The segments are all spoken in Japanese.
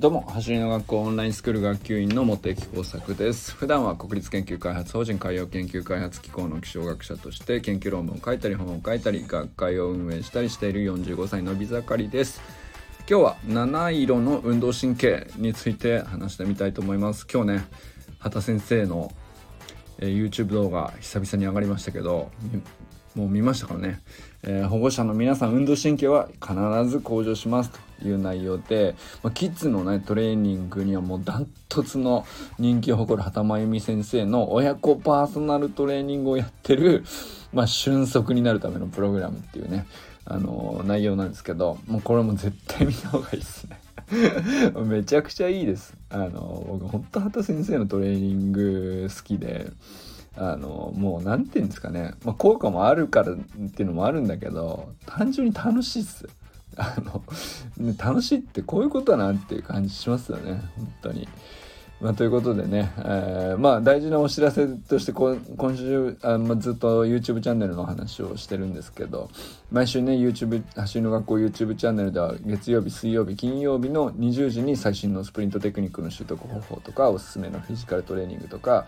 どうも走りの学校オンラインスクール学級委員の茂木耕作です。普段は国立研究開発法人海洋研究開発機構の気象学者として研究論文を書いたり本を書いたり学会を運営したりしている45歳のび盛りです。今日は七色の運動神経について話してみたいと思います。今日ね畑先生の、YouTube 動画久々に上がりましたけどもう見ましたからね、えー、保護者の皆さん運動神経は必ず向上しますと。いう内容で、まあ、キッズのねトレーニングにはもうダントツの人気を誇る畑真由美先生の親子パーソナルトレーニングをやってる、まあ、瞬足になるためのプログラムっていうねあのー、内容なんですけどもうこれも絶対見た方がいいですね。めちゃくちゃいいです。あの僕本当畑先生のトレーニング好きであのもう何て言うんですかね、まあ、効果もあるからっていうのもあるんだけど単純に楽しいっす。あの 楽しいってこういうことだなっていう感じしますよね本当に。まあ、ということでね、えー、まあ大事なお知らせとして今週あ、まあ、ずっと YouTube チャンネルの話をしてるんですけど毎週ね YouTube 走りの学校 YouTube チャンネルでは月曜日水曜日金曜日の20時に最新のスプリントテクニックの習得方法とかおすすめのフィジカルトレーニングとか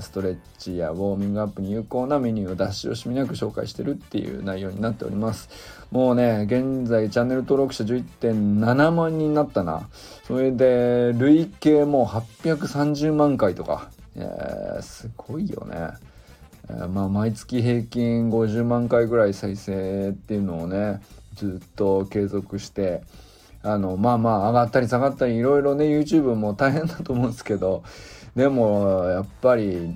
ストレッチやウォーミングアップに有効なメニューを出し惜しみなく紹介してるっていう内容になっております。もうね現在チャンネル登録者11.7万人になったな。それで累計もう830万回とか、えー、すごいよね、まあ毎月平均50万回ぐらい再生っていうのをねずっと継続してあのまあまあ上がったり下がったりいろいろね YouTube も大変だと思うんですけどでもやっぱり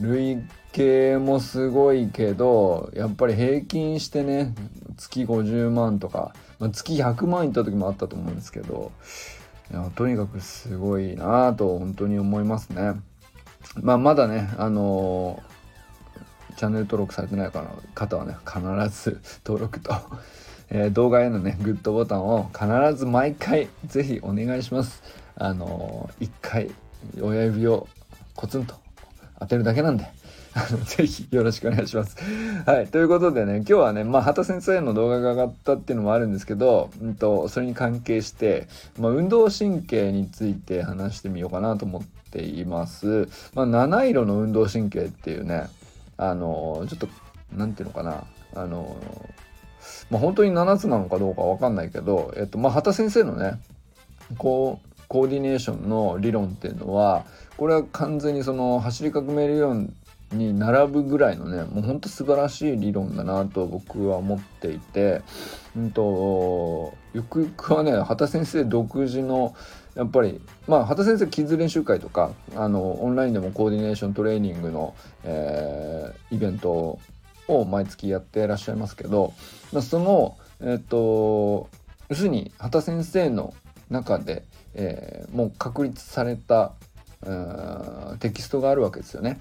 累計もすごいけどやっぱり平均してね月50万とか、まあ、月100万いった時もあったと思うんですけどいやとにかくすごいなぁと本当に思いますね。まあまだねあのー、チャンネル登録されてない方はね必ず 登録と えー、動画へのねグッドボタンを必ず毎回ぜひお願いします。あのー、1回親指をコツンと当てるだけなんで、あの、ぜひよろしくお願いします。はい。ということでね、今日はね、まあ、畑先生の動画が上がったっていうのもあるんですけど、うんと、それに関係して、まあ、運動神経について話してみようかなと思っています。まあ、七色の運動神経っていうね、あの、ちょっと、なんていうのかな、あの、まあ、本当に7つなのかどうかわかんないけど、えっと、まあ、畑先生のね、こう、コーディネーションの理論っていうのはこれは完全にその走り革命理論に並ぶぐらいのねもうほんと素晴らしい理論だなと僕は思っていて、うんと、ゆくゆくはね畑先生独自のやっぱりまあ畑先生キッズ練習会とかあのオンラインでもコーディネーショントレーニングの、えー、イベントを毎月やってらっしゃいますけど、まあ、そのえっ、と要するに畑先生の中でえー、もう確立されたテキストがあるわけですよね。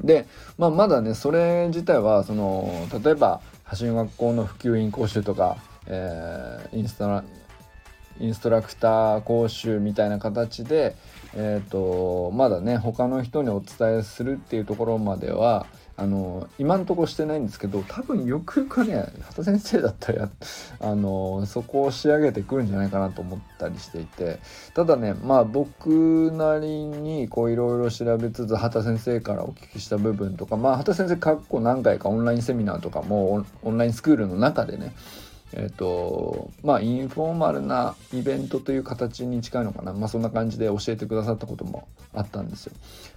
で、まあ、まだねそれ自体はその例えば橋の学校の普及員講習とか、えー、インストラインストラクター講習みたいな形で、えーとまだね他の人にお伝えするっていうところまではあの今んとこしてないんですけど多分よくよくね畑先生だったらあのそこを仕上げてくるんじゃないかなと思ったりしていてただねまあ僕なりにこういろいろ調べつつ畑先生からお聞きした部分とかまあ畑先生かっこ何回かオンラインセミナーとかもオンラインスクールの中でねえっ、とまあインフォーマルなイベントという形に近いのかなまあそんな感じで教えてくださったこともあったんですよ。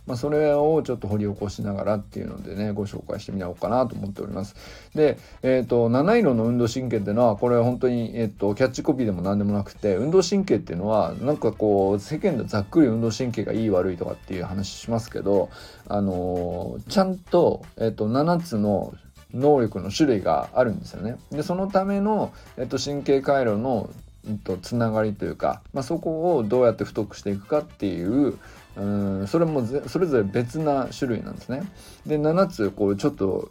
まあそれをちょっと掘り起こしながらっていうのでねご紹介してみようかなと思っております。で、えっ、ー、と七色の運動神経っていうのはこれは本当に、えっ、ー、とキャッチコピーでも何でもなくて運動神経っていうのはなんかこう世間でざっくり運動神経がいい悪いとかっていう話しますけどあのちゃんと,、えっと7つの能力の種類があるんですよね。でそのための、えっと、神経回路の、えっと、つながりというか、まあ、そこをどうやって太くしていくかっていううんそれもそれぞれ別な種類なんですね。で7つこうちょっと、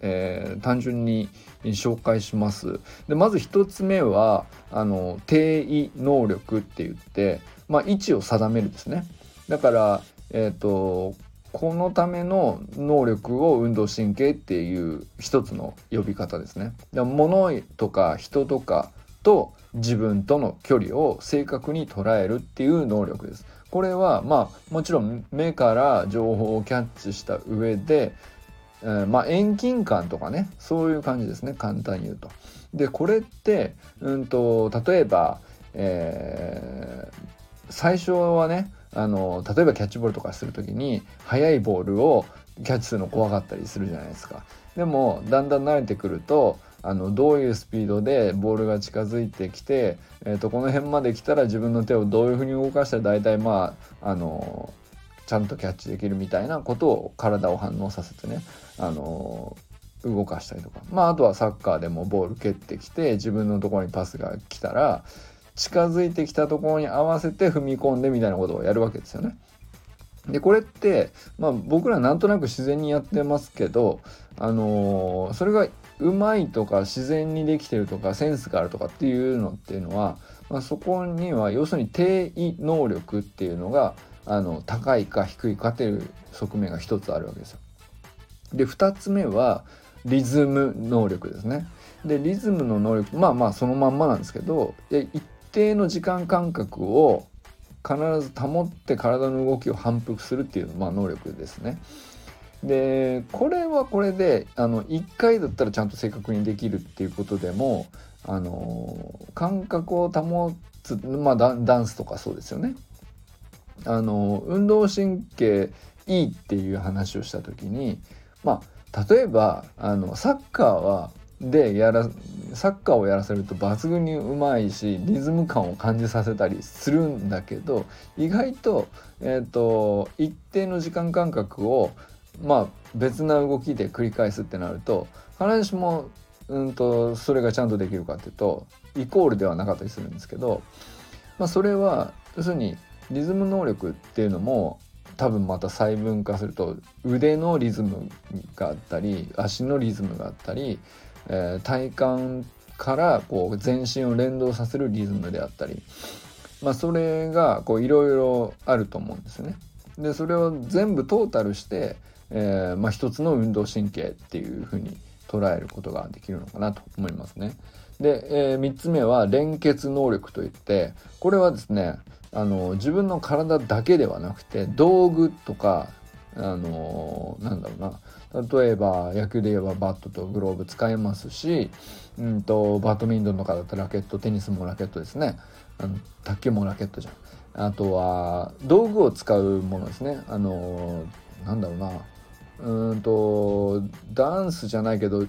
えー、単純に紹介します。でまず1つ目はあの定位能力って言って、まあ、位置を定めるですね。だから、えっ、ー、とこのための能力を運動神経っていう一つの呼び方ですね。物とか人とかと自分との距離を正確に捉えるっていう能力です。これはまあもちろん目から情報をキャッチした上で、えー、まあ遠近感とかねそういう感じですね簡単に言うと。でこれって、うんと、例えば、えー、最初はねあの例えばキャッチボールとかする時に速いボールをキャッチするの怖かったりするじゃないですか。でもだんだん慣れてくるとあのどういうスピードでボールが近づいてきて、えー、とこの辺まで来たら自分の手をどういうふうに動かしたら大体まああのちゃんとキャッチできるみたいなことを体を反応させてねあの動かしたりとかまああとはサッカーでもボール蹴ってきて自分のところにパスが来たら近づいてきたところに合わせて踏み込んでみたいなことをやるわけですよね。でこれって、まあ、僕らなんとなく自然にやってますけど、あのー、それがうまいとか自然にできてるとかセンスがあるとかっていうのっていうのは、まあ、そこには要するに定位能力っていうのがあの高いか低いかっていう側面が一つあるわけですよ。で2つ目はリズム能力ですね。でリズムの能力まあまあそのまんまなんですけど一定の時間間隔を必ず保って体の動きを反復するっていう、まあ、能力ですね。でこれはこれであの1回だったらちゃんと正確にできるっていうことでもあの感覚を保つ、まあ、ダンスとかそうですよね。あの運動神経いいっていう話をした時にまあ例えばあのサッカーはでやらサッカーをやらせると抜群にうまいしリズム感を感じさせたりするんだけど意外と,、えーと、一定の時間間隔をまあ別な動きで繰り返すってなると必ずしもうんとそれがちゃんとできるかっていうとイコールではなかったりするんですけど、まあ、それは要するにリズム能力っていうのも多分また細分化すると腕のリズムがあったり足のリズムがあったりえー、体幹からこう全身を連動させるリズムであったり、まあ、それがいろいろあると思うんですね。でそれを全部トータルして、えーまあ、一つの運動神経っていうふうに捉えることができるのかなと思いますね。で、えー、3つ目は連結能力といってこれはですねあの自分の体だけではなくて道具とかあのなんだろうな。例えば野球で言えばバットとグローブ使えますし、うんと、バドミントンとかだったらラケットテニスもラケットですね。あの卓球もラケットじゃん。あとは道具を使うものですね。あのなんだろうな。うんとダンスじゃないけど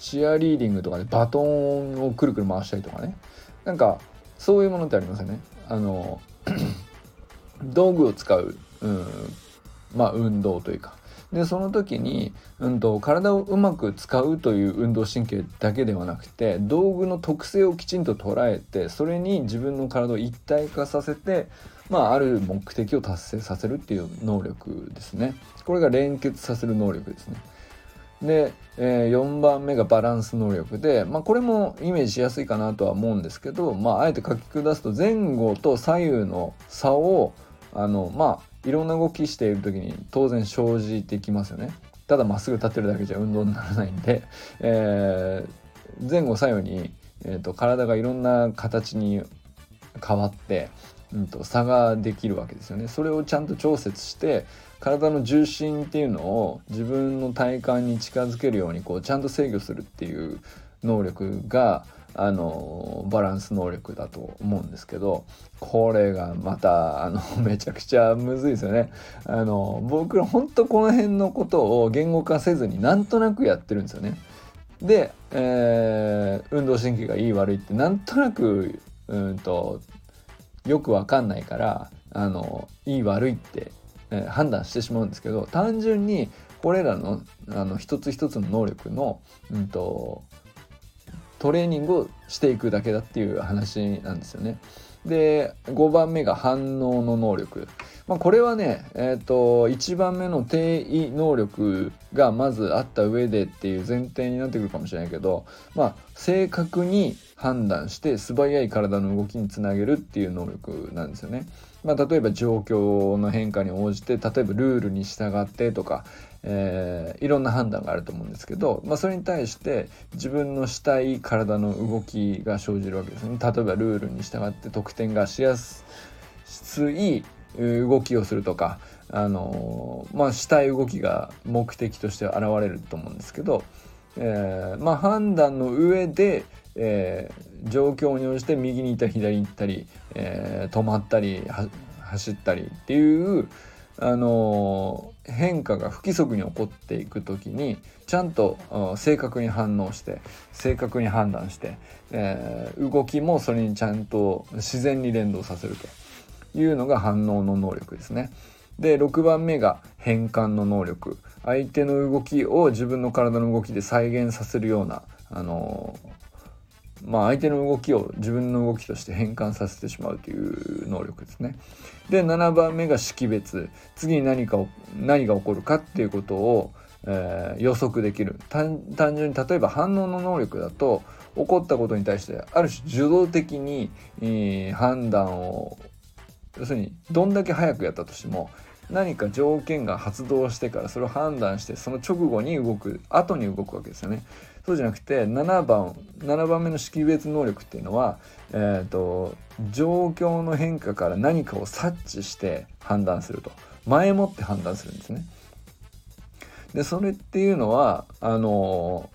チアリーディングとかでバトンをくるくる回したりとかね。なんかそういうものってありますよね。あの 道具を使う、うん、まあ運動というかでその時に、うんと、体をうまく使うという運動神経だけではなくて道具の特性をきちんと捉えてそれに自分の体を一体化させて、まあ、ある目的を達成させるっていう能力ですね。これが連結させる能力ですね。で、えー、4番目がバランス能力で、まあ、これもイメージしやすいかなとは思うんですけど、まあ、あえて書き下すと前後と左右の差をあのまあいろんな動きしている時に当然生じてきますよね。ただまっすぐ立ってるだけじゃ運動にならないんで、えー、前後左右に、えーと、体がいろんな形に変わって、うんと、差ができるわけですよね。それをちゃんと調節して体の重心っていうのを自分の体幹に近づけるようにこうちゃんと制御するっていう能力があのバランス能力だと思うんですけどこれがまたあの めちゃくちゃむずいですよね。あの僕ら本当この辺のことを言語化せずになんとなくやってるんですよね。で、えー、運動神経がいい悪いってなんとなくうんとよくわかんないからあのいい悪いって、えー、判断してしまうんですけど単純にこれらのあの一つ一つの能力の、うんとトレーニングをしていくだけだっていう話なんですよね。で5番目が反応の能力、まあ、これはね、えーと、1番目の定位能力がまずあった上でっていう前提になってくるかもしれないけど、まあ、正確に判断して素早い体の動きにつなげるっていう能力なんですよね。まあ、例えば状況の変化に応じて例えばルールに従ってとか、えー、いろんな判断があると思うんですけど、まあ、それに対して自分のしたい体の動きが生じるわけですね例えばルールに従って得点がしやすい動きをするとか、あのまあ、したい動きが目的として現れると思うんですけど、えー、まあ、判断の上で、えー、状況に応じて右に行ったり左に行ったり、えー、止まったり走ったりっていう、あの変化が不規則に起こっていく時にちゃんと正確に反応して正確に判断して、えー、動きもそれにちゃんと自然に連動させるというのが反応の能力ですね。で6番目が変換の能力相手の動きを自分の体の動きで再現させるようなあのまあ、相手の動きを自分の動きとして変換させてしまうという能力ですね。で7番目が識別次に何かを何が起こるかっていうことを、えー、予測できる単純に例えば反応の能力だと起こったことに対してある種受動的に、えー、判断を要するにどんだけ早くやったとしても何か条件が発動してからそれを判断してその直後に動く後に動くわけですよね。そうじゃなくて7番7番目の識別能力っていうのは、えーと、状況の変化から何かを察知して判断すると前もって判断するんですね。でそれっていうのはあの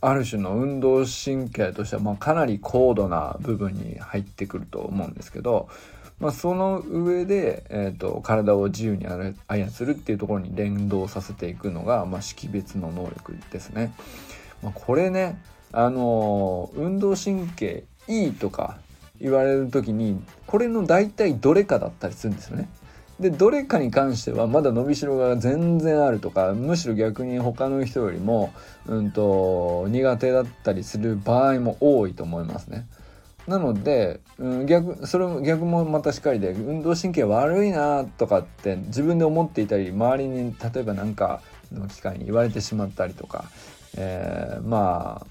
ある種の運動神経としては、まあ、かなり高度な部分に入ってくると思うんですけどまあ、その上で、えーと、体を自由に操るっていうところに連動させていくのが、まあ、識別の能力ですね。まあ、これね、あのー、運動神経いいとか言われる時にこれの大体どれかだったりするんですよね。でどれかに関してはまだ伸びしろが全然あるとかむしろ逆に他の人よりも、うんと苦手だったりする場合も多いと思いますね。なので、うん、逆それも逆もまたしっかりで運動神経悪いなとかって自分で思っていたり周りに例えば何かの機会に言われてしまったりとか、えー、まあ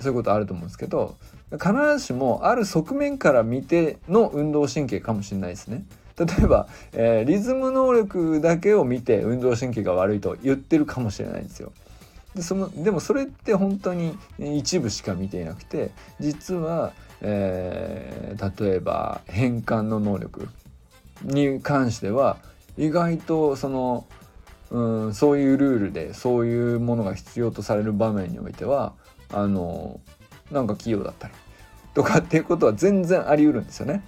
そういうことあると思うんですけど必ずしもある側面から見ての運動神経かもしれないですね。例えば、えー、リズム能力だけを見て運動神経が悪いと言ってるかもしれないんですよ。でそのでもそれって本当に一部しか見ていなくて実はえー、例えば変換の能力に関しては意外とその、うん、そういうルールでそういうものが必要とされる場面においてはあのなんか器用だったり とかっていうことは全然あり得るんですよね。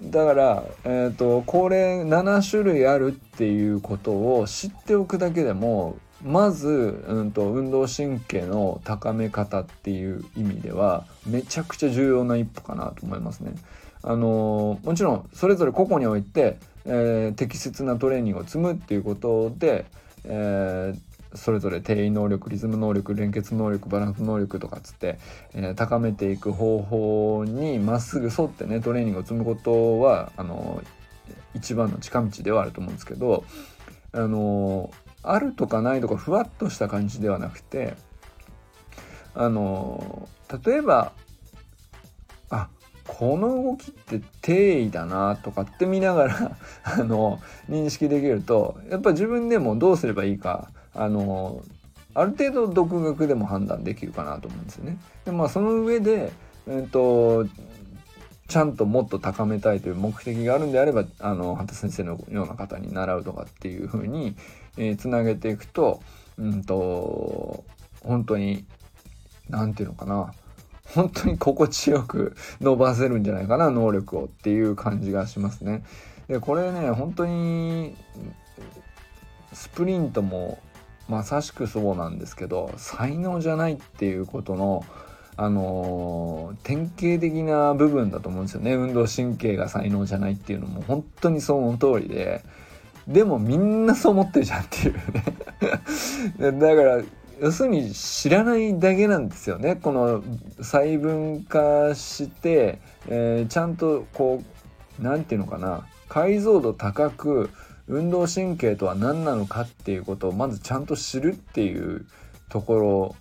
だから、えーと、これ7種類あるっていうことを知っておくだけでもまず、うんと、運動神経の高め方っていう意味ではめちゃくちゃ重要な一歩かなと思いますね。あのもちろんそれぞれ個々において、えー、適切なトレーニングを積むっていうことで、えー、それぞれ定位能力リズム能力連結能力バランス能力とかっつって、えー、高めていく方法にまっすぐ沿ってねトレーニングを積むことはあの一番の近道ではあると思うんですけどあのあるとかないとかふわっとした感じではなくてあの例えばこの動きって定位だなとかって見ながら あの認識できるとやっぱ自分でもどうすればいいかあのある程度独学でも判断できるかなと思うんですよね。でまあその上で、えーとちゃんともっと高めたいという目的があるんであればあの畑先生のような方に習うとかっていうふうにえー、つなげていくとうんと本当に何て言うのかな本当に心地よく伸ばせるんじゃないかな能力をっていう感じがしますね。でこれね本当にスプリントもまさしくそうなんですけど才能じゃないっていうことのあのー、典型的な部分だと思うんですよね。運動神経が才能じゃないっていうのも。本当にその通りで。でもみんなそう思ってるじゃんっていうね。だから要するに知らないだけなんですよね。この細分化して、えー、ちゃんとこう何て言うのかな。解像度高く運動神経とは何なのかっていうことをまずちゃんと知るっていうとこ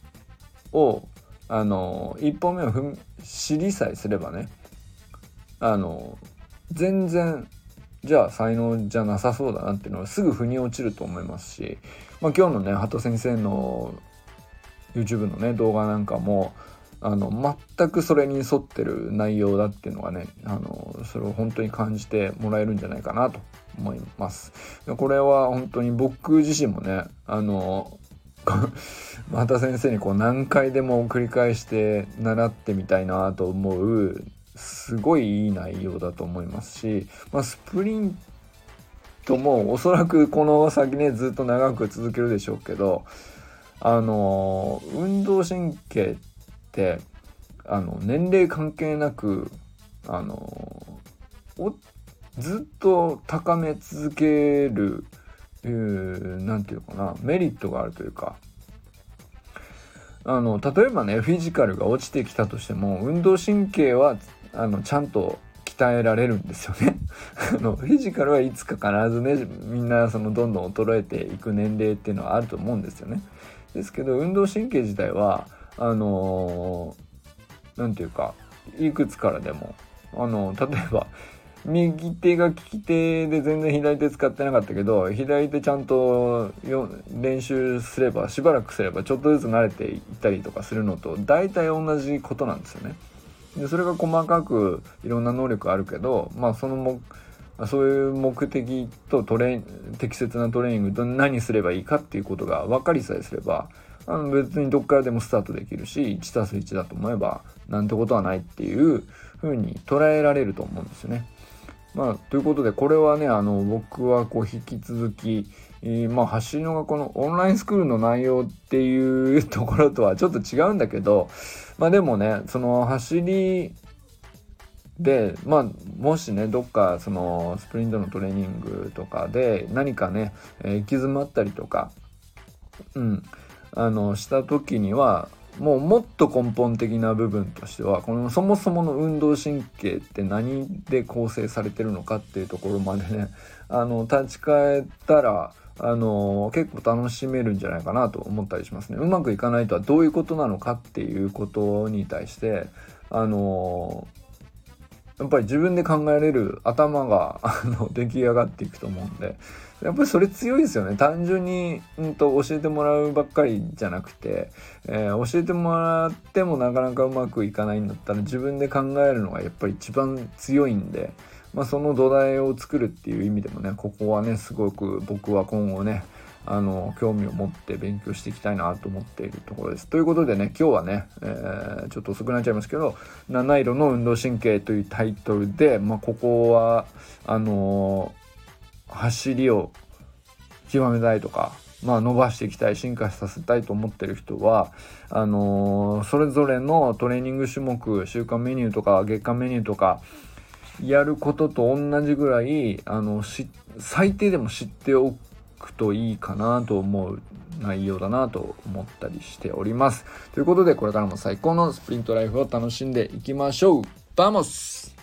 ろをあの一歩目を踏知りさえすればねあの全然じゃあ才能じゃなさそうだなっていうのはすぐ腑に落ちると思いますし、まあ、今日のね鳩先生の YouTube のね動画なんかもあの全くそれに沿ってる内容だっていうのがねあのそれを本当に感じてもらえるんじゃないかなと思います。これは本当に僕自身もねあの また先生にこう何回でも繰り返して習ってみたいなと思うすごいいい内容だと思いますし、まあ、スプリントもおそらくこの先ねずっと長く続けるでしょうけどあの運動神経ってあの年齢関係なくあのずっと高め続ける何て言うのかなメリットがあるというかあの例えばねフィジカルが落ちてきたとしても運動神経はあのちゃんと鍛えられるんですよね あのフィジカルはいつか必ずねみんなそのどんどん衰えていく年齢っていうのはあると思うんですよね。ですけど運動神経自体はあの何、て言うかいくつからでもあの例えば右手が利き手で全然左手使ってなかったけど左手ちゃんと練習すればしばらくすればちょっとずつ慣れていったりとかするのと大体同じことなんですよね。でそれが細かくいろんな能力あるけどまあそのもそういう目的とトレ適切なトレーニングと何すればいいかっていうことが分かりさえすればあの別にどっからでもスタートできるし 1+1 だと思えばなんてことはないっていう風に捉えられると思うんですよね。まあ、ということでこれはねあの僕はこう引き続き、えー、まあ走りの学校のオンラインスクールの内容っていうところとはちょっと違うんだけどまあでもねその走りでまあもしねどっかそのスプリントのトレーニングとかで何かね、えー、行き詰まったりとかうんあのした時にはもうもっと根本的な部分としてはこのそもそもの運動神経って何で構成されてるのかっていうところまでねあの立ち返ったらあの結構楽しめるんじゃないかなと思ったりしますね。うまくいかないとはどういうことなのかっていうことに対してあのやっぱり自分で考えれる頭が あの出来上がっていくと思うんで。やっぱりそれ強いですよね。単純に、うんと、教えてもらうばっかりじゃなくて、えー、教えてもらってもなかなかうまくいかないんだったら自分で考えるのがやっぱり一番強いんで、まあ、その土台を作るっていう意味でもねここはねすごく僕は今後ねあの興味を持って勉強していきたいなと思っているところです。ということでね今日はね、えー、ちょっと遅くなっちゃいますけど「七色の運動神経」というタイトルで、まあ、ここはあのー、走りを極めたいとか、まあ、伸ばしていきたい進化させたいと思ってる人はあのー、それぞれのトレーニング種目週間メニューとか月間メニューとかやることと同じぐらいあの最低でも知っておくといいかなと思う内容だなと思ったりしております。ということでこれからも最高のスプリントライフを楽しんでいきましょうバモス